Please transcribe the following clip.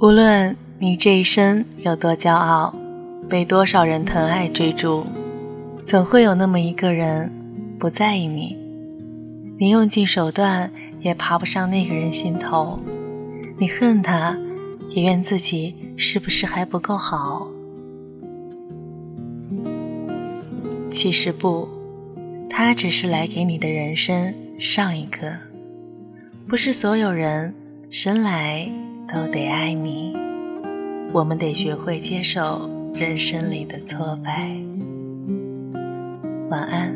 无论你这一生有多骄傲，被多少人疼爱追逐，总会有那么一个人不在意你。你用尽手段也爬不上那个人心头，你恨他，也怨自己是不是还不够好。其实不，他只是来给你的人生上一课。不是所有人生来都得爱你，我们得学会接受人生里的挫败。晚安。